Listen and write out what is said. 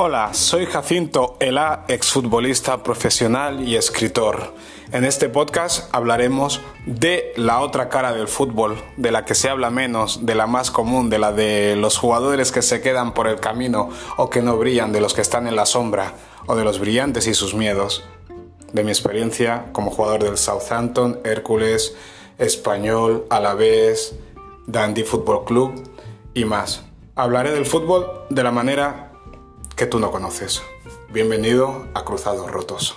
Hola, soy Jacinto Ela, exfutbolista profesional y escritor. En este podcast hablaremos de la otra cara del fútbol, de la que se habla menos, de la más común, de la de los jugadores que se quedan por el camino o que no brillan, de los que están en la sombra, o de los brillantes y sus miedos. De mi experiencia como jugador del Southampton, Hércules, Español, Alavés, Dandy Football Club y más. Hablaré del fútbol de la manera que tú no conoces. Bienvenido a Cruzados Rotos.